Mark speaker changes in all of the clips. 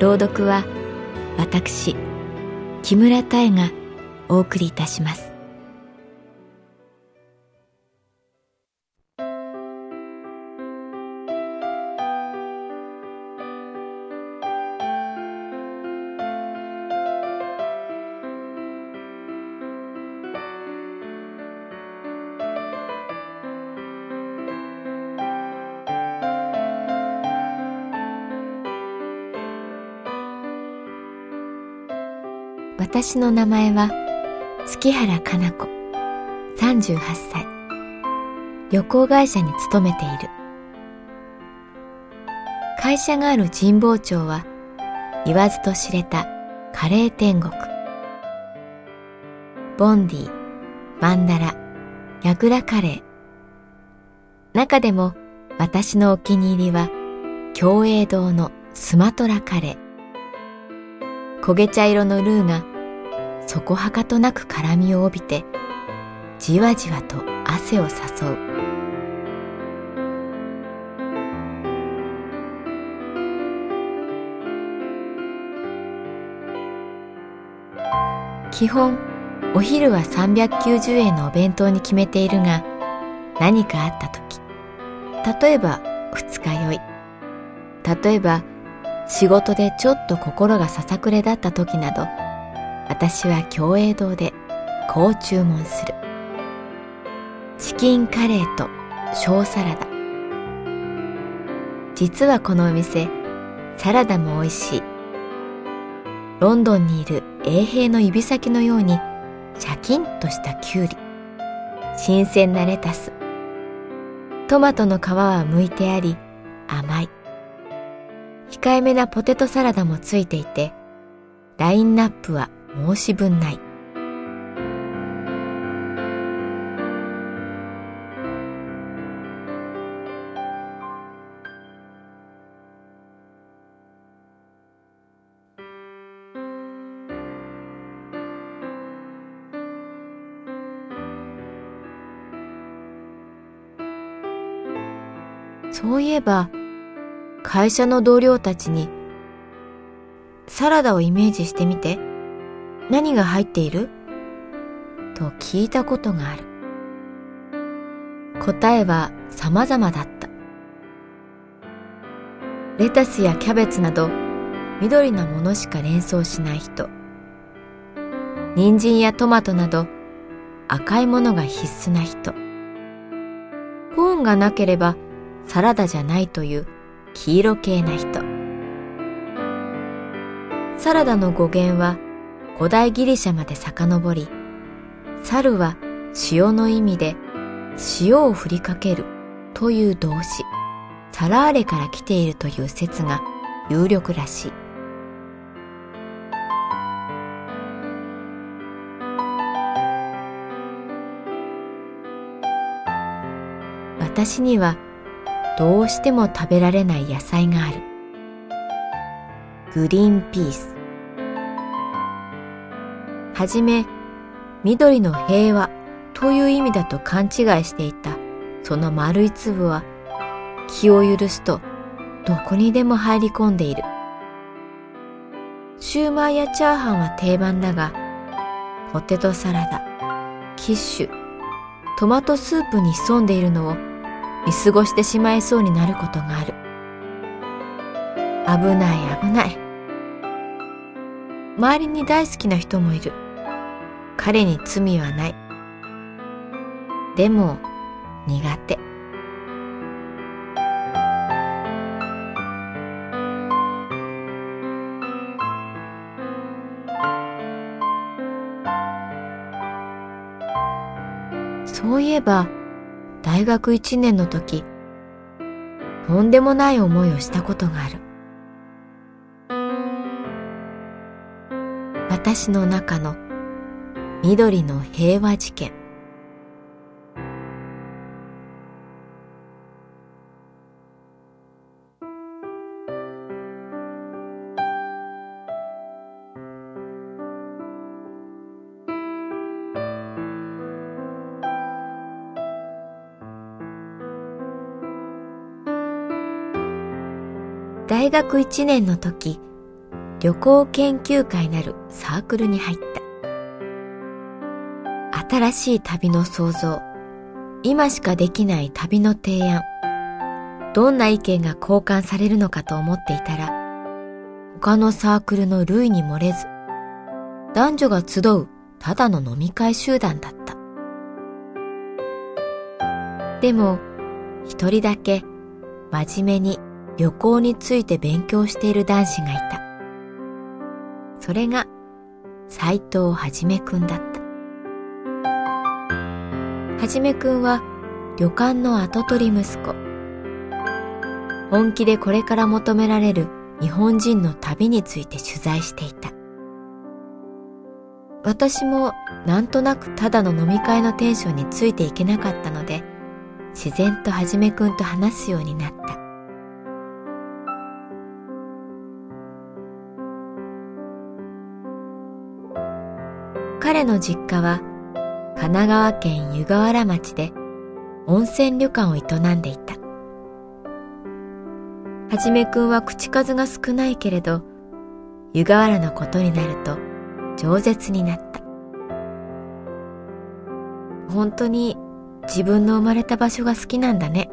Speaker 1: 朗読は私木村多江がお送りいたします。私の名前は月原かな子。38歳。旅行会社に勤めている。会社がある神保町は言わずと知れたカレー天国。ボンディマンダラヤグラカレー。中でも私のお気に入りは共栄堂のスマトラカレー。焦げ茶色のルーがそこはかとなく辛みを帯びてじわじわと汗を誘う。基本お昼は390円のお弁当に決めているが何かあった時例えば二日酔い。例えば仕事でちょっと心がささくれだった時など私は共栄堂でこう注文する。チキンカレーと小サラダ。実はこのお店サラダも美味しい。ロンドンにいる衛兵の指先のようにシャキンとしたキュウリ。新鮮なレタス。トマトの皮は剥いてあり甘い。控えめなポテトサラダもついていてラインナップは申し分ないそういえば会社の同僚たちにサラダをイメージしてみて。何が入っている？と聞いたことがある。答えは様々だった。レタスやキャベツなど緑なものしか連想しない人。人参やトマトなど赤いものが必須な人。コーンがなければサラダじゃないという黄色系な人。サラダの語源は古代ギリシャまで遡り、猿は塩の意味で塩を振りかけるという動詞、サラーレから来ているという説が有力らしい。私にはどうしても食べられない野菜がある。グリーンピース。はじめ緑の平和という意味だと勘違いしていたその丸い粒は気を許すとどこにでも入り込んでいる。シューマイやチャーハンは定番だが、ポテトサラダ、キッシュ、トマトスープに潜んでいるのを見過ごしてしまいそうになることがある。危ない危ない。周りに大好きな人もいる。彼に罪はない。でも苦手。そういえば大学1年の時とんでもない思いをしたことがある私の中の緑の平和事件。大学1年の時旅行研究会なるサークルに入った。新しい旅の創造今しかできない旅の提案どんな意見が交換されるのかと思っていたら他のサークルの類に漏れず男女が集うただの飲み会集団だったでも一人だけ真面目に旅行について勉強している男子がいた。それが斎藤はじめくんだった。はじめくんは旅館の跡取り息子。本気でこれから求められる日本人の旅について取材していた。私もなんとなくただの飲み会のテンションについていけなかったので、自然とはじめくんと話すようになった。彼の実家は神奈川県湯河原町で温泉旅館を営んでいた。はじめくんは口数が少ないけれど、湯河原のことになると饒舌になった。本当に自分の生まれた場所が好きなんだね。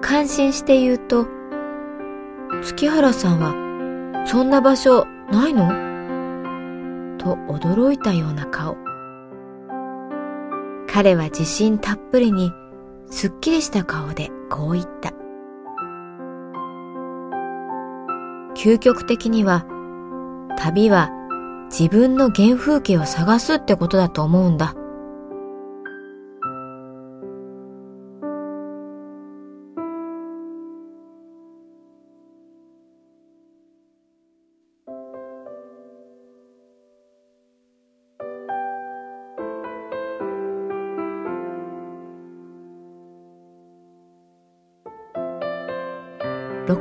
Speaker 1: 感心して言うと、月原さんはそんな場所ないの？と驚いたような顔。彼は自信たっぷりにすっきりした顔でこう言った。究極的には旅は自分の原風景を探すってことだと思うんだ。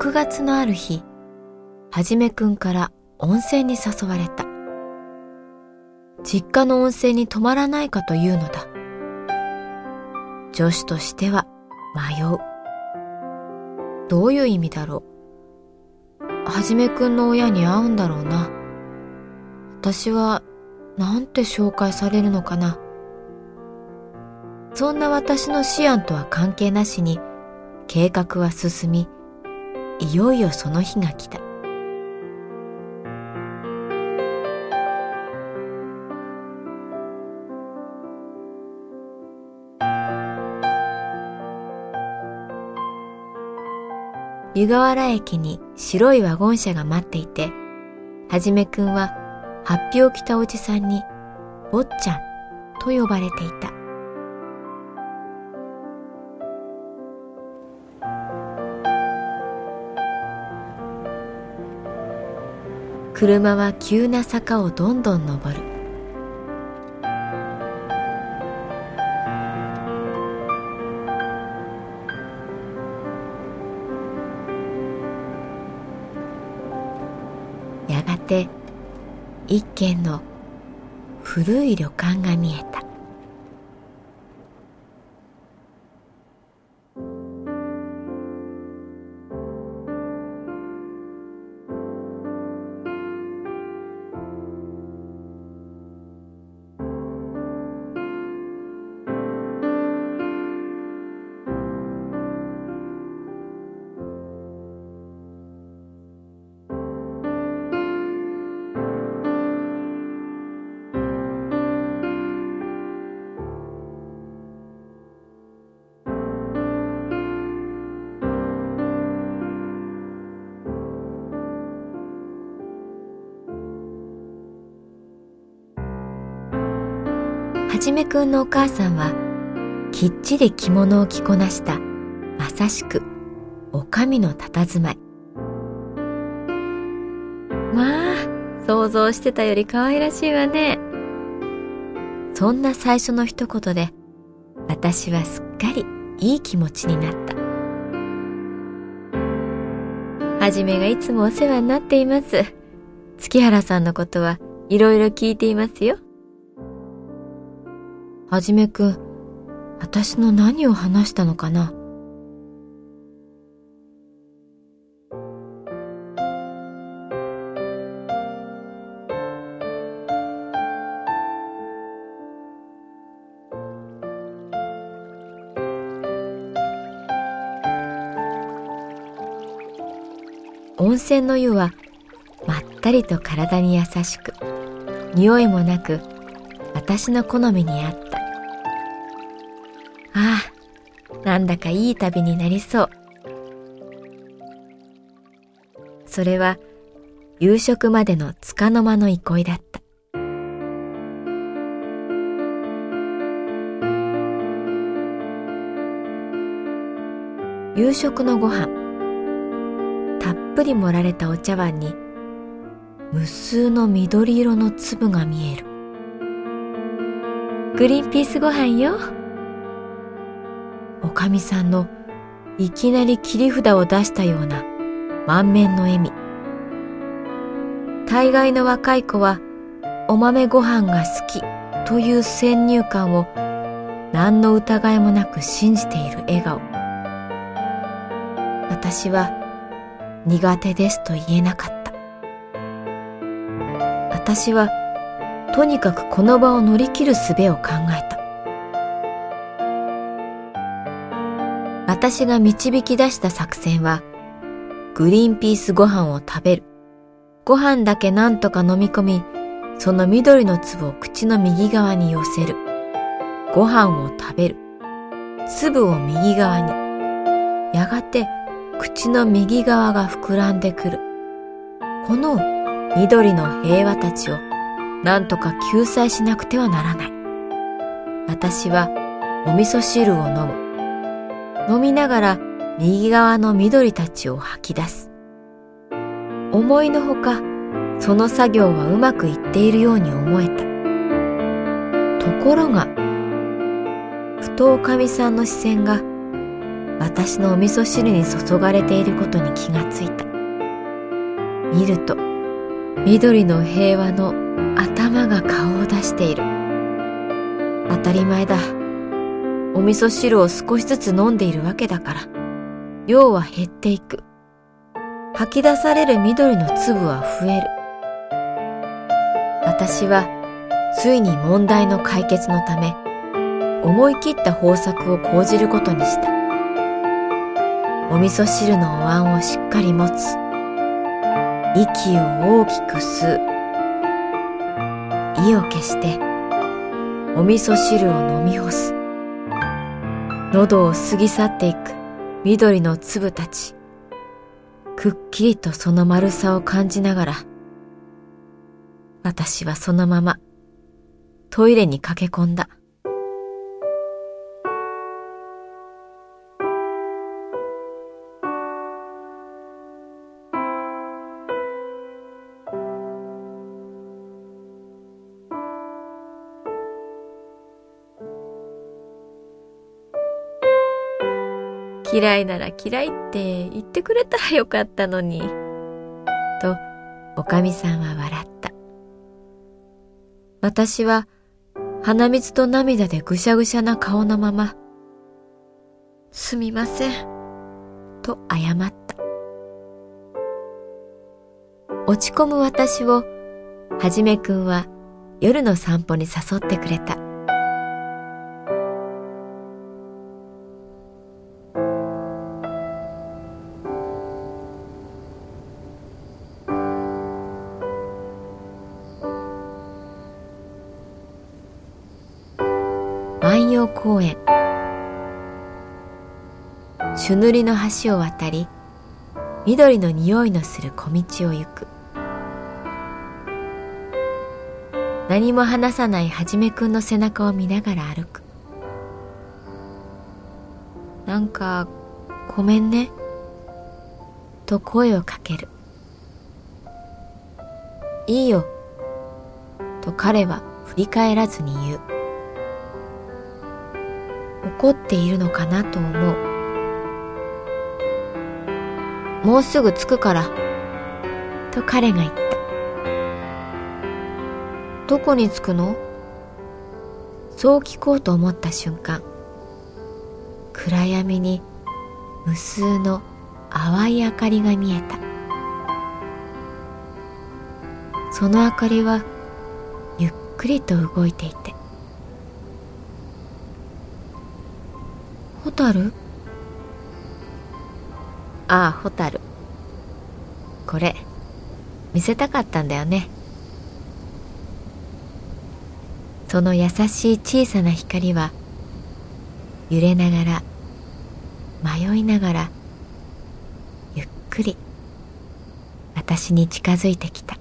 Speaker 1: 6月のある日、はじめくんから温泉に誘われた。実家の温泉に泊まらないかというのだ。女子としては迷う。どういう意味だろう。はじめくんの親に会うんだろうな。私はなんて紹介されるのかな。そんな私の思案とは関係なしに計画は進み、いよいよその日が来た。湯河原駅に白いワゴン車が待っていて、はじめくんは発表を着たおじさんに、坊ちゃんと呼ばれていた。車は急な坂をどんどん登る。やがて一軒の古い旅館が見えた。じめくんのお母さんはきっちり着物を着こなしたまさしくお上の佇まい。まあ想像してたより可愛らしいわね。そんな最初の一言で私はすっかりいい気持ちになった。はじめがいつもお世話になっています。月原さんのことはいろいろ聞いていますよはじめくん、私の何を話したのかな？温泉の湯はまったりと体に優しく匂いもなく私の好みに合った。なんだかいい旅になりそう。それは夕食までの束の間の憩いだった。夕食のご飯たっぷり盛られたお茶碗に無数の緑色の粒が見えるグリーンピースご飯よおかみさんのいきなり切り札を出したような満面の笑み。大概の若い子はお豆ご飯が好きという先入観を何の疑いもなく信じている笑顔。私は苦手ですと言えなかった。私はとにかくこの場を乗り切る術を考えた。私が導き出した作戦は、グリーンピースご飯を食べる。ご飯だけなんとか飲み込み、その緑の粒を口の右側に寄せる。ご飯を食べる。粒を右側に。やがて口の右側が膨らんでくる。この緑の平和たちをなんとか救済しなくてはならない。私はお味噌汁を飲む。飲みながら右側の緑たちを吐き出す。思いのほか、その作業はうまくいっているように思えた。ところが、ふとおかみさんの視線が私のお味噌汁に注がれていることに気がついた。見ると、緑の平和の頭が顔を出している。当たり前だ。お味噌汁を少しずつ飲んでいるわけだから、量は減っていく。吐き出される緑の粒は増える。私は、ついに問題の解決のため、思い切った方策を講じることにした。お味噌汁のお椀をしっかり持つ。息を大きく吸う。意を消して、お味噌汁を飲み干す。喉を過ぎ去っていく緑の粒たち。くっきりとその丸さを感じながら、私はそのままトイレに駆け込んだ。嫌いなら嫌いって言ってくれたらよかったのに。と、おかみさんは笑った。私は鼻水と涙でぐしゃぐしゃな顔のまま、すみません、と謝った。落ち込む私を、はじめくんは夜の散歩に誘ってくれた。朱塗りの橋を渡り緑の匂いのする小道を行く。何も話さないはじめくんの背中を見ながら歩く。なんかごめんねと声をかける。いいよと彼は振り返らずに言う。怒っているのかなと思う。もうすぐ着くから。と彼が言った。どこに着くの？そう聞こうと思った瞬間暗闇に無数の淡い明かりが見えた。その明かりはゆっくりと動いていてホタルああホタル。これ見せたかったんだよね。その優しい小さな光は揺れながら迷いながらゆっくり私に近づいてきた。